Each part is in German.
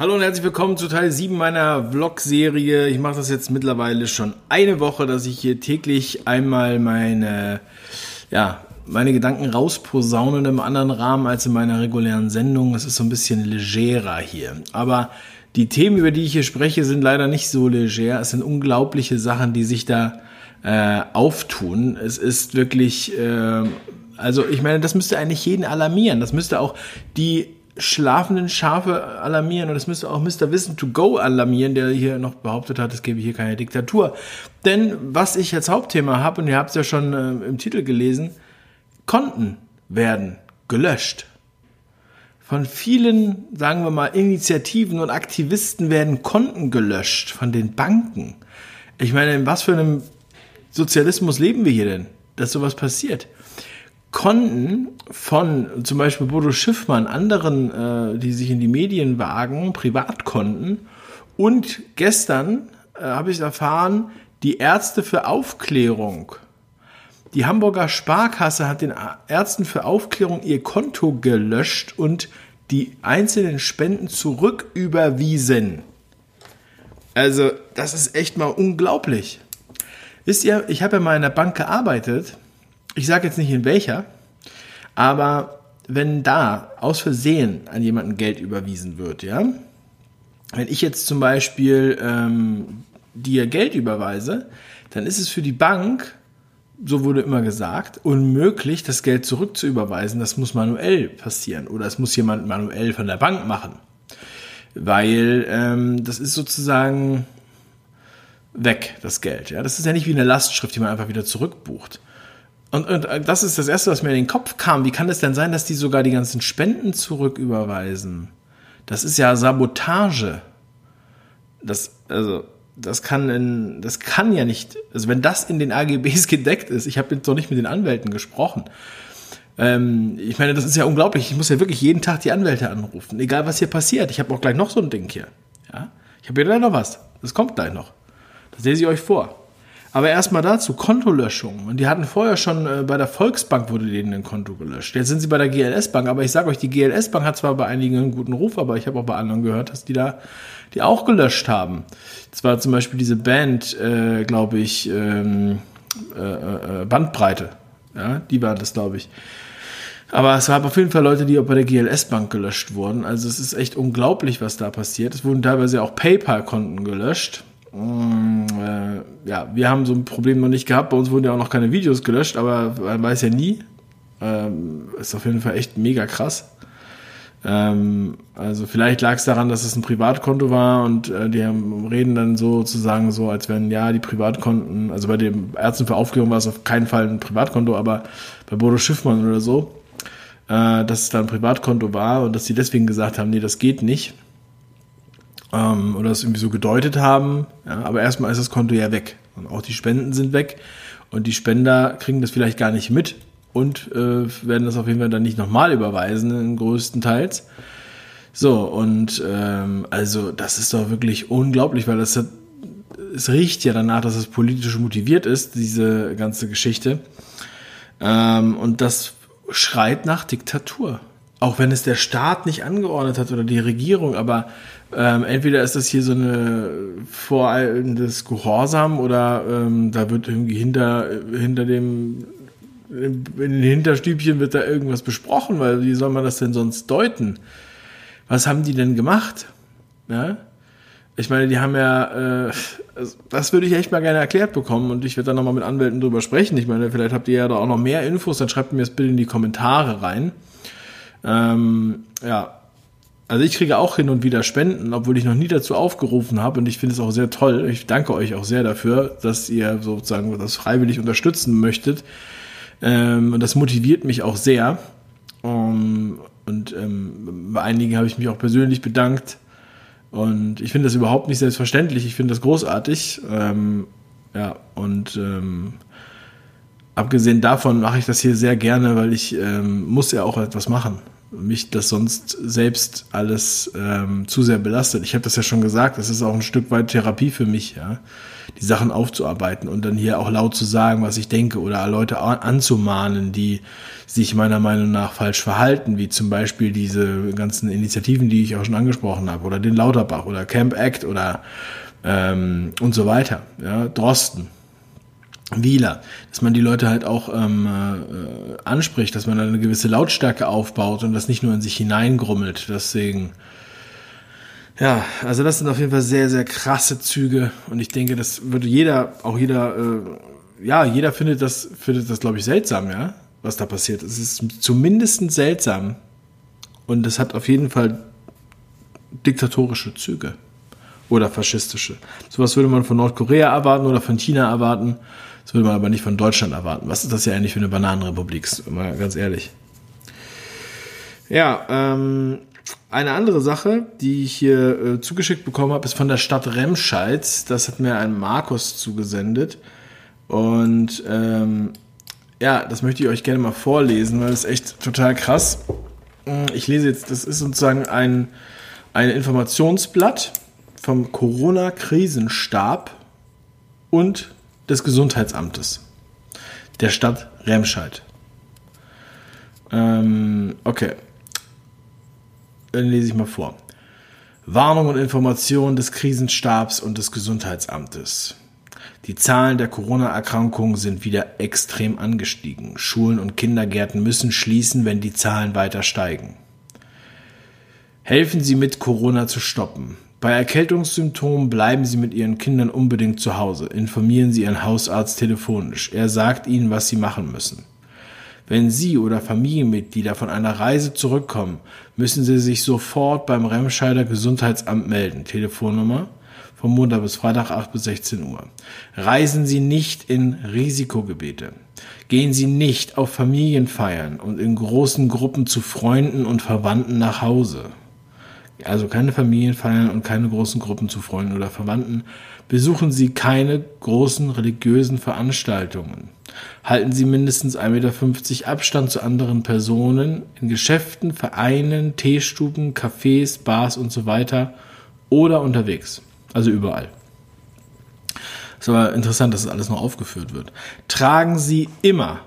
Hallo und herzlich willkommen zu Teil 7 meiner Vlog-Serie. Ich mache das jetzt mittlerweile schon eine Woche, dass ich hier täglich einmal meine, ja, meine Gedanken rausposaune in einem anderen Rahmen als in meiner regulären Sendung. Es ist so ein bisschen legerer hier. Aber die Themen, über die ich hier spreche, sind leider nicht so leger. Es sind unglaubliche Sachen, die sich da äh, auftun. Es ist wirklich, äh, also ich meine, das müsste eigentlich jeden alarmieren. Das müsste auch die schlafenden Schafe alarmieren und das müsste auch Mr. Wissen to Go alarmieren, der hier noch behauptet hat, es gäbe hier keine Diktatur. Denn was ich als Hauptthema habe, und ihr habt es ja schon äh, im Titel gelesen, Konten werden gelöscht. Von vielen, sagen wir mal, Initiativen und Aktivisten werden Konten gelöscht von den Banken. Ich meine, in was für einem Sozialismus leben wir hier denn, dass sowas passiert? Konten von zum Beispiel Bodo Schiffmann, anderen, äh, die sich in die Medien wagen, Privatkonten. Und gestern äh, habe ich erfahren, die Ärzte für Aufklärung. Die Hamburger Sparkasse hat den Ärzten für Aufklärung ihr Konto gelöscht und die einzelnen Spenden zurücküberwiesen. Also, das ist echt mal unglaublich. Wisst ihr, ich habe ja mal in der Bank gearbeitet ich sage jetzt nicht in welcher, aber wenn da aus Versehen an jemanden Geld überwiesen wird, ja, wenn ich jetzt zum Beispiel ähm, dir Geld überweise, dann ist es für die Bank, so wurde immer gesagt, unmöglich, das Geld zurückzuüberweisen. Das muss manuell passieren oder es muss jemand manuell von der Bank machen, weil ähm, das ist sozusagen weg, das Geld. Ja, das ist ja nicht wie eine Lastschrift, die man einfach wieder zurückbucht. Und, und äh, das ist das Erste, was mir in den Kopf kam. Wie kann es denn sein, dass die sogar die ganzen Spenden zurücküberweisen? Das ist ja Sabotage. Das, also, das kann in, das kann ja nicht, also wenn das in den AGBs gedeckt ist, ich habe jetzt noch nicht mit den Anwälten gesprochen. Ähm, ich meine, das ist ja unglaublich. Ich muss ja wirklich jeden Tag die Anwälte anrufen, egal was hier passiert. Ich habe auch gleich noch so ein Ding hier. Ja? Ich habe hier gleich noch was. Das kommt gleich noch. Das lese ich euch vor. Aber erstmal dazu, Kontolöschung. Und die hatten vorher schon äh, bei der Volksbank wurde denen ein Konto gelöscht. Jetzt sind sie bei der GLS Bank, aber ich sage euch, die GLS Bank hat zwar bei einigen einen guten Ruf, aber ich habe auch bei anderen gehört, dass die da die auch gelöscht haben. Zwar zum Beispiel diese Band, äh, glaube ich, ähm, äh, äh, Bandbreite. Ja, die waren das, glaube ich. Aber es gab auf jeden Fall Leute, die auch bei der GLS Bank gelöscht wurden. Also es ist echt unglaublich, was da passiert. Es wurden teilweise auch PayPal-Konten gelöscht. Mm, äh, ja, wir haben so ein Problem noch nicht gehabt. Bei uns wurden ja auch noch keine Videos gelöscht, aber man weiß ja nie. Ähm, ist auf jeden Fall echt mega krass. Ähm, also vielleicht lag es daran, dass es ein Privatkonto war und äh, die haben, reden dann sozusagen so, als wenn ja die Privatkonten, also bei den Ärzten für Aufklärung war es auf keinen Fall ein Privatkonto, aber bei Bodo Schiffmann oder so, äh, dass es da ein Privatkonto war und dass sie deswegen gesagt haben, nee, das geht nicht ähm, oder es irgendwie so gedeutet haben. Ja, aber erstmal ist das Konto ja weg. Und auch die Spenden sind weg. Und die Spender kriegen das vielleicht gar nicht mit und äh, werden das auf jeden Fall dann nicht nochmal überweisen, größtenteils. So, und ähm, also das ist doch wirklich unglaublich, weil das hat, es riecht ja danach, dass es politisch motiviert ist, diese ganze Geschichte. Ähm, und das schreit nach Diktatur. Auch wenn es der Staat nicht angeordnet hat oder die Regierung, aber ähm, entweder ist das hier so eine voreilendes Gehorsam oder ähm, da wird irgendwie hinter, hinter dem, in den Hinterstübchen wird da irgendwas besprochen, weil wie soll man das denn sonst deuten? Was haben die denn gemacht? Ja? Ich meine, die haben ja, äh, das würde ich echt mal gerne erklärt bekommen und ich werde dann nochmal mit Anwälten drüber sprechen. Ich meine, vielleicht habt ihr ja da auch noch mehr Infos, dann schreibt mir das bitte in die Kommentare rein. Ähm, ja, also ich kriege auch hin und wieder Spenden, obwohl ich noch nie dazu aufgerufen habe und ich finde es auch sehr toll. Ich danke euch auch sehr dafür, dass ihr sozusagen das freiwillig unterstützen möchtet. Ähm, und das motiviert mich auch sehr. Um, und ähm, bei einigen habe ich mich auch persönlich bedankt. Und ich finde das überhaupt nicht selbstverständlich. Ich finde das großartig. Ähm, ja, und ähm, abgesehen davon mache ich das hier sehr gerne, weil ich ähm, muss ja auch etwas machen. Mich das sonst selbst alles ähm, zu sehr belastet. Ich habe das ja schon gesagt, das ist auch ein Stück weit Therapie für mich, ja, die Sachen aufzuarbeiten und dann hier auch laut zu sagen, was ich denke oder Leute anzumahnen, die sich meiner Meinung nach falsch verhalten, wie zum Beispiel diese ganzen Initiativen, die ich auch schon angesprochen habe, oder den Lauterbach oder Camp Act oder ähm, und so weiter, ja, Drosten. Wieler, dass man die Leute halt auch ähm, äh, anspricht, dass man eine gewisse Lautstärke aufbaut und das nicht nur in sich hineingrummelt. Deswegen, ja, also das sind auf jeden Fall sehr, sehr krasse Züge und ich denke, das würde jeder, auch jeder, äh, ja, jeder findet das, findet das, glaube ich, seltsam, ja, was da passiert. Es ist zumindest seltsam und es hat auf jeden Fall diktatorische Züge oder faschistische. Sowas würde man von Nordkorea erwarten oder von China erwarten. Das würde man aber nicht von Deutschland erwarten. Was ist das ja eigentlich für eine Bananenrepublik? Mal ganz ehrlich. Ja, ähm, eine andere Sache, die ich hier äh, zugeschickt bekommen habe, ist von der Stadt Remscheid. Das hat mir ein Markus zugesendet. Und ähm, ja, das möchte ich euch gerne mal vorlesen, weil das ist echt total krass. Ich lese jetzt, das ist sozusagen ein, ein Informationsblatt vom Corona-Krisenstab und des Gesundheitsamtes der Stadt Remscheid. Ähm, okay. Dann lese ich mal vor. Warnung und Information des Krisenstabs und des Gesundheitsamtes. Die Zahlen der Corona-Erkrankungen sind wieder extrem angestiegen. Schulen und Kindergärten müssen schließen, wenn die Zahlen weiter steigen. Helfen Sie mit, Corona zu stoppen. Bei Erkältungssymptomen bleiben Sie mit Ihren Kindern unbedingt zu Hause. Informieren Sie Ihren Hausarzt telefonisch. Er sagt Ihnen, was Sie machen müssen. Wenn Sie oder Familienmitglieder von einer Reise zurückkommen, müssen Sie sich sofort beim Remscheider Gesundheitsamt melden. Telefonnummer vom Montag bis Freitag 8 bis 16 Uhr. Reisen Sie nicht in Risikogebiete. Gehen Sie nicht auf Familienfeiern und in großen Gruppen zu Freunden und Verwandten nach Hause. Also keine Familienfeiern und keine großen Gruppen zu Freunden oder Verwandten. Besuchen Sie keine großen religiösen Veranstaltungen. Halten Sie mindestens 1,50 Meter Abstand zu anderen Personen in Geschäften, Vereinen, Teestuben, Cafés, Bars und so weiter oder unterwegs. Also überall. Ist aber interessant, dass das alles noch aufgeführt wird. Tragen Sie immer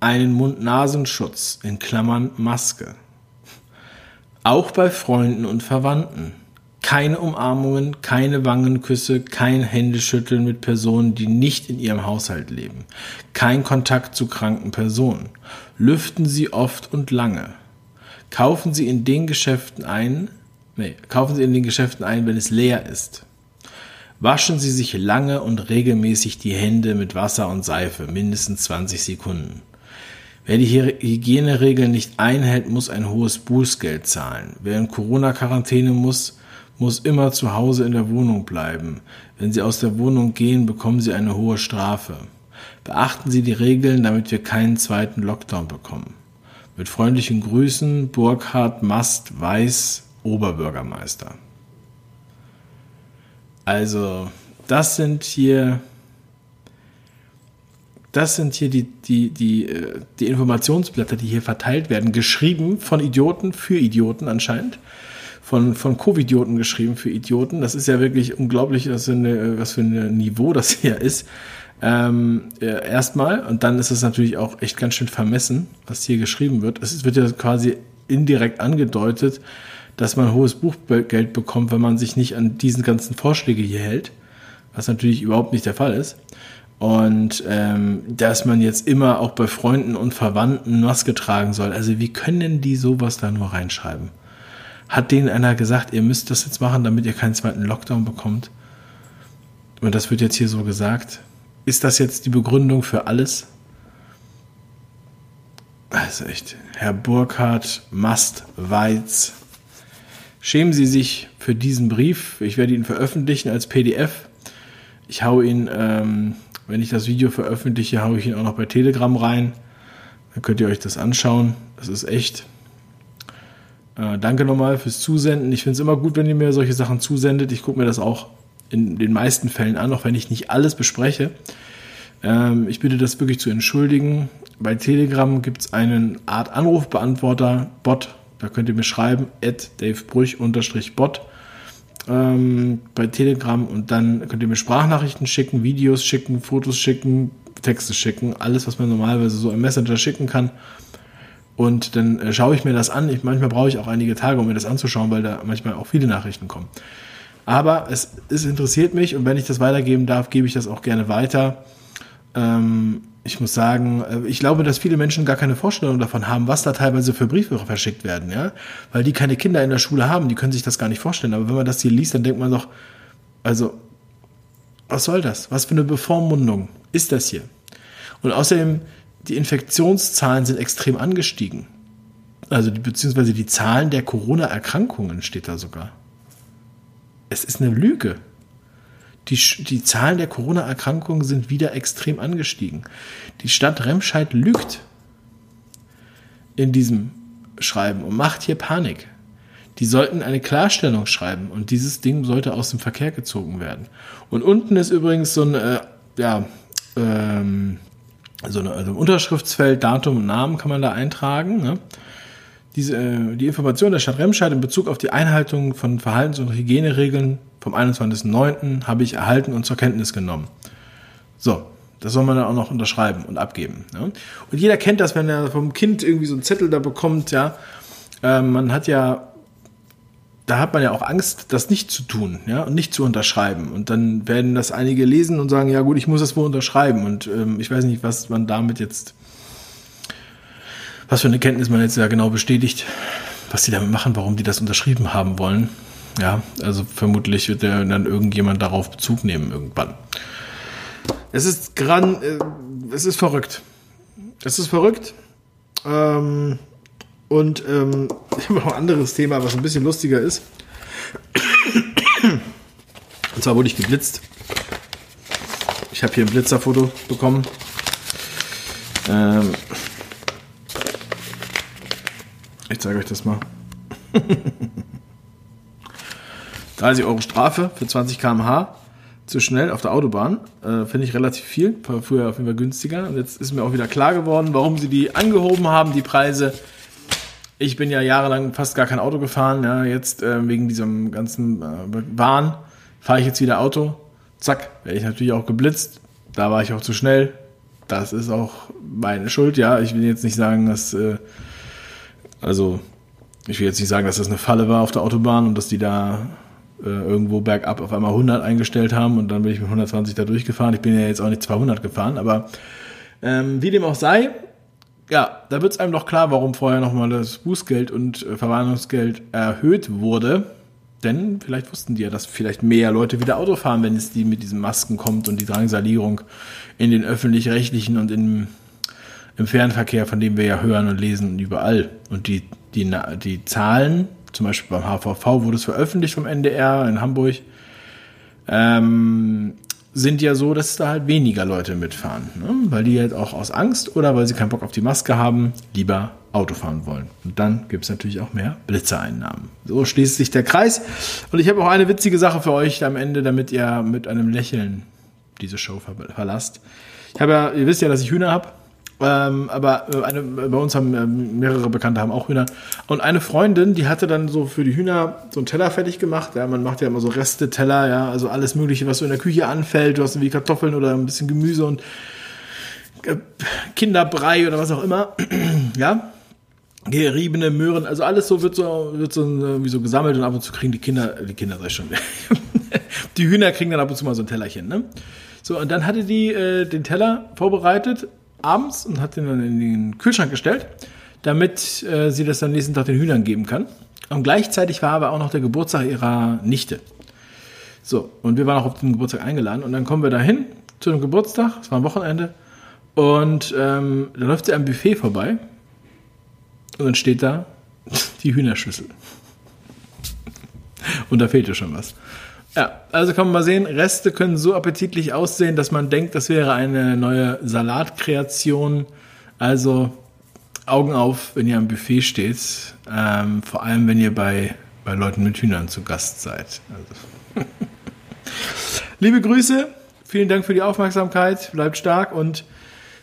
einen Mund-Nasenschutz in Klammern Maske. Auch bei Freunden und Verwandten. Keine Umarmungen, keine Wangenküsse, kein Händeschütteln mit Personen, die nicht in ihrem Haushalt leben. Kein Kontakt zu kranken Personen. Lüften Sie oft und lange. Kaufen Sie in den Geschäften ein, nee, kaufen Sie in den Geschäften ein, wenn es leer ist. Waschen Sie sich lange und regelmäßig die Hände mit Wasser und Seife, mindestens 20 Sekunden. Wer die Hygieneregeln nicht einhält, muss ein hohes Bußgeld zahlen. Wer in Corona-Quarantäne muss, muss immer zu Hause in der Wohnung bleiben. Wenn Sie aus der Wohnung gehen, bekommen Sie eine hohe Strafe. Beachten Sie die Regeln, damit wir keinen zweiten Lockdown bekommen. Mit freundlichen Grüßen, Burkhard Mast Weiß, Oberbürgermeister. Also, das sind hier das sind hier die, die, die, äh, die Informationsblätter, die hier verteilt werden, geschrieben von Idioten für Idioten anscheinend. Von, von Covid-Idioten geschrieben für Idioten. Das ist ja wirklich unglaublich, was für, eine, was für ein Niveau das hier ist. Ähm, äh, erstmal. Und dann ist es natürlich auch echt ganz schön vermessen, was hier geschrieben wird. Es wird ja quasi indirekt angedeutet, dass man hohes Buchgeld bekommt, wenn man sich nicht an diesen ganzen Vorschläge hier hält. Was natürlich überhaupt nicht der Fall ist. Und ähm, dass man jetzt immer auch bei Freunden und Verwandten Maske tragen soll. Also wie können die sowas da nur reinschreiben? Hat denen einer gesagt, ihr müsst das jetzt machen, damit ihr keinen zweiten Lockdown bekommt? Und das wird jetzt hier so gesagt. Ist das jetzt die Begründung für alles? Also echt, Herr Burkhardt, Mast, Weiz, schämen Sie sich für diesen Brief. Ich werde ihn veröffentlichen als PDF. Ich hau ihn ähm, wenn ich das Video veröffentliche, haue ich ihn auch noch bei Telegram rein. Dann könnt ihr euch das anschauen. Das ist echt. Äh, danke nochmal fürs Zusenden. Ich finde es immer gut, wenn ihr mir solche Sachen zusendet. Ich gucke mir das auch in den meisten Fällen an, auch wenn ich nicht alles bespreche. Ähm, ich bitte das wirklich zu entschuldigen. Bei Telegram gibt es einen Art Anrufbeantworter-Bot Da könnt ihr mir schreiben, at davebrüch-bot ähm, bei Telegram und dann könnt ihr mir Sprachnachrichten schicken, Videos schicken, Fotos schicken, Texte schicken, alles, was man normalerweise so im Messenger schicken kann. Und dann äh, schaue ich mir das an. Ich, manchmal brauche ich auch einige Tage, um mir das anzuschauen, weil da manchmal auch viele Nachrichten kommen. Aber es, es interessiert mich und wenn ich das weitergeben darf, gebe ich das auch gerne weiter. Ähm, ich muss sagen, äh, ich glaube, dass viele Menschen gar keine Vorstellung davon haben, was da teilweise für Briefe verschickt werden, ja, weil die keine Kinder in der Schule haben, die können sich das gar nicht vorstellen. Aber wenn man das hier liest, dann denkt man doch, also, was soll das? Was für eine Bevormundung ist das hier? Und außerdem, die Infektionszahlen sind extrem angestiegen. Also, die, beziehungsweise die Zahlen der Corona-Erkrankungen steht da sogar. Es ist eine Lüge. Die, die Zahlen der Corona-Erkrankungen sind wieder extrem angestiegen. Die Stadt Remscheid lügt in diesem Schreiben und macht hier Panik. Die sollten eine Klarstellung schreiben und dieses Ding sollte aus dem Verkehr gezogen werden. Und unten ist übrigens so ein, äh, ja, ähm, so eine, also Unterschriftsfeld, Datum und Namen kann man da eintragen. Ne? Diese, äh, die Information der Stadt Remscheid in Bezug auf die Einhaltung von Verhaltens- und Hygieneregeln vom 21.09. habe ich erhalten und zur Kenntnis genommen. So, das soll man dann auch noch unterschreiben und abgeben. Ja? Und jeder kennt das, wenn er vom Kind irgendwie so einen Zettel da bekommt, ja. Äh, man hat ja, da hat man ja auch Angst, das nicht zu tun, ja, und nicht zu unterschreiben. Und dann werden das einige lesen und sagen, ja gut, ich muss das wohl unterschreiben. Und ähm, ich weiß nicht, was man damit jetzt was für eine Kenntnis man jetzt ja genau bestätigt, was die damit machen, warum die das unterschrieben haben wollen. Ja, also vermutlich wird dann irgendjemand darauf Bezug nehmen irgendwann. Es ist gran, äh, es ist verrückt. Es ist verrückt. Ähm, und ähm, ich habe noch ein anderes Thema, was ein bisschen lustiger ist. Und zwar wurde ich geblitzt. Ich habe hier ein Blitzerfoto bekommen. Ähm, ich zeige euch das mal. 30 Euro Strafe für 20 km/h zu schnell auf der Autobahn. Äh, Finde ich relativ viel. War früher auf jeden Fall günstiger. Und jetzt ist mir auch wieder klar geworden, warum sie die angehoben haben, die Preise. Ich bin ja jahrelang fast gar kein Auto gefahren. Ja, jetzt äh, wegen diesem ganzen äh, Wahn fahre ich jetzt wieder Auto. Zack, werde ich natürlich auch geblitzt. Da war ich auch zu schnell. Das ist auch meine Schuld. Ja, ich will jetzt nicht sagen, dass äh, also, ich will jetzt nicht sagen, dass das eine Falle war auf der Autobahn und dass die da äh, irgendwo bergab auf einmal 100 eingestellt haben und dann bin ich mit 120 da durchgefahren. Ich bin ja jetzt auch nicht 200 gefahren, aber ähm, wie dem auch sei, ja, da wird es einem doch klar, warum vorher nochmal das Bußgeld und äh, Verwarnungsgeld erhöht wurde. Denn vielleicht wussten die ja, dass vielleicht mehr Leute wieder Auto fahren, wenn es die mit diesen Masken kommt und die Drangsalierung in den öffentlich-rechtlichen und in im Fernverkehr, von dem wir ja hören und lesen überall. Und die, die, die Zahlen, zum Beispiel beim HVV wurde es veröffentlicht vom NDR in Hamburg, ähm, sind ja so, dass da halt weniger Leute mitfahren. Ne? Weil die halt auch aus Angst oder weil sie keinen Bock auf die Maske haben, lieber Auto fahren wollen. Und dann gibt es natürlich auch mehr Blitzereinnahmen. So schließt sich der Kreis. Und ich habe auch eine witzige Sache für euch am Ende, damit ihr mit einem Lächeln diese Show verlasst. Ich habe ja, ihr wisst ja, dass ich Hühner habe. Ähm, aber äh, eine, bei uns haben äh, mehrere Bekannte haben auch Hühner. Und eine Freundin, die hatte dann so für die Hühner so einen Teller fertig gemacht. Ja, man macht ja immer so Reste-Teller, ja, also alles Mögliche, was so in der Küche anfällt. Du hast irgendwie Kartoffeln oder ein bisschen Gemüse und äh, Kinderbrei oder was auch immer. ja. Geriebene Möhren, also alles so wird so, wird so irgendwie so gesammelt und ab und zu kriegen die Kinder, die Kinder sei schon, die Hühner kriegen dann ab und zu mal so ein Tellerchen, ne? So, und dann hatte die äh, den Teller vorbereitet abends und hat den dann in den Kühlschrank gestellt, damit äh, sie das dann nächsten Tag den Hühnern geben kann. Und gleichzeitig war aber auch noch der Geburtstag ihrer Nichte. So, und wir waren auch auf den Geburtstag eingeladen und dann kommen wir dahin zu dem Geburtstag, es war ein Wochenende, und ähm, da läuft sie am Buffet vorbei und dann steht da die Hühnerschüssel. Und da fehlte schon was. Ja, also kann man mal sehen, Reste können so appetitlich aussehen, dass man denkt, das wäre eine neue Salatkreation. Also Augen auf, wenn ihr am Buffet steht. Ähm, vor allem, wenn ihr bei, bei Leuten mit Hühnern zu Gast seid. Also. Liebe Grüße, vielen Dank für die Aufmerksamkeit, bleibt stark und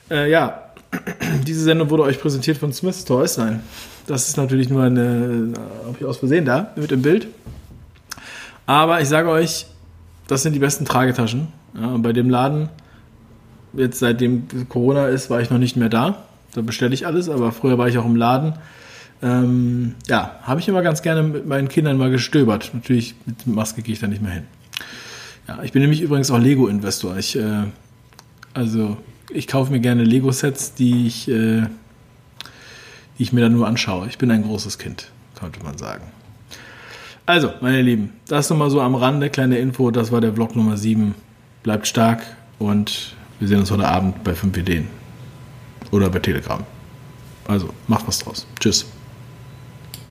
äh, ja, diese Sendung wurde euch präsentiert von Smith's Toys. Nein, das ist natürlich nur eine, habe ich aus Versehen da, mit dem Bild. Aber ich sage euch, das sind die besten Tragetaschen. Ja, bei dem Laden, jetzt seitdem Corona ist, war ich noch nicht mehr da. Da bestelle ich alles, aber früher war ich auch im Laden. Ähm, ja, habe ich immer ganz gerne mit meinen Kindern mal gestöbert. Natürlich mit Maske gehe ich da nicht mehr hin. Ja, ich bin nämlich übrigens auch Lego-Investor. Ich, äh, also ich kaufe mir gerne Lego-Sets, die ich, äh, die ich mir dann nur anschaue. Ich bin ein großes Kind, könnte man sagen. Also, meine Lieben, das nochmal so am Rande, kleine Info. Das war der Vlog Nummer 7. Bleibt stark und wir sehen uns heute Abend bei 5 Ideen. Oder bei Telegram. Also, macht was draus. Tschüss.